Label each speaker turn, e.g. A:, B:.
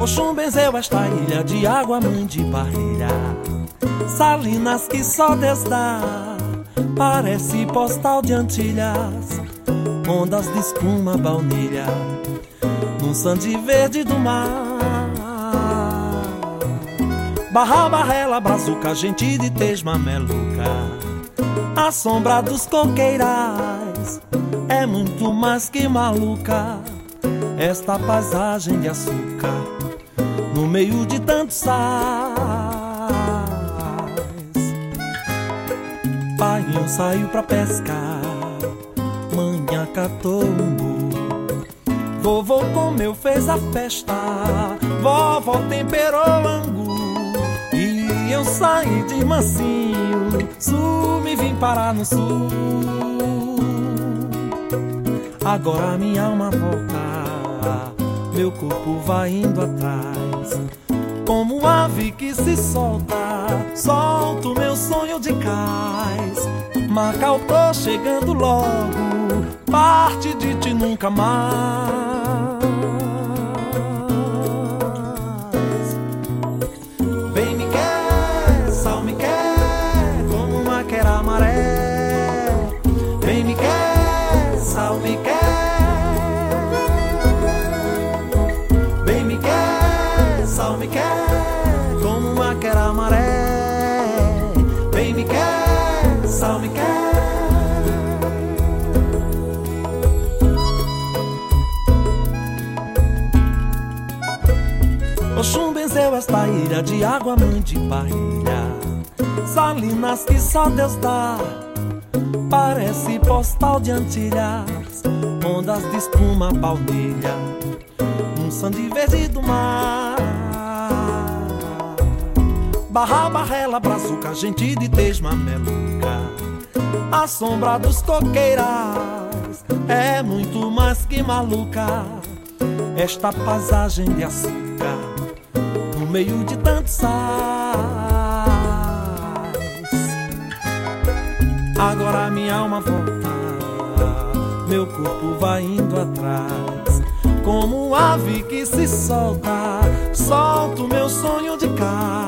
A: Oxum benzeu esta ilha de água, mãe de barreira. Salinas que só Deus dá, parece postal de Antilhas. Ondas de espuma, baunilha, num sande verde do mar. Barra, barrela, brazuca, gente de tesma, meluca. A sombra dos coqueirais é muito mais que maluca. Esta paisagem de açúcar no meio de tantos sais. Pai saiu pra pescar, manhã catou um Vovô comeu, fez a festa, vovó temperou angu. E eu saí de mansinho, sul me vim parar no sul. Agora minha alma volta, meu corpo vai indo atrás. Como ave que se solta, solto meu sonho de cais. Macau, chegando logo, parte de ti nunca mais. Esta ilha de água, mãe de barreira. Salinas que só Deus dá, parece postal de Antilhas. Ondas de espuma, baunilha, um sande verde do mar. Barra, barrela, brazuca, gente de tesma, meluca. A sombra dos coqueirais é muito mais que maluca. Esta paisagem de açúcar meio de tantos sais. Agora minha alma volta, meu corpo vai indo atrás. Como ave que se solta, solto meu sonho de cais.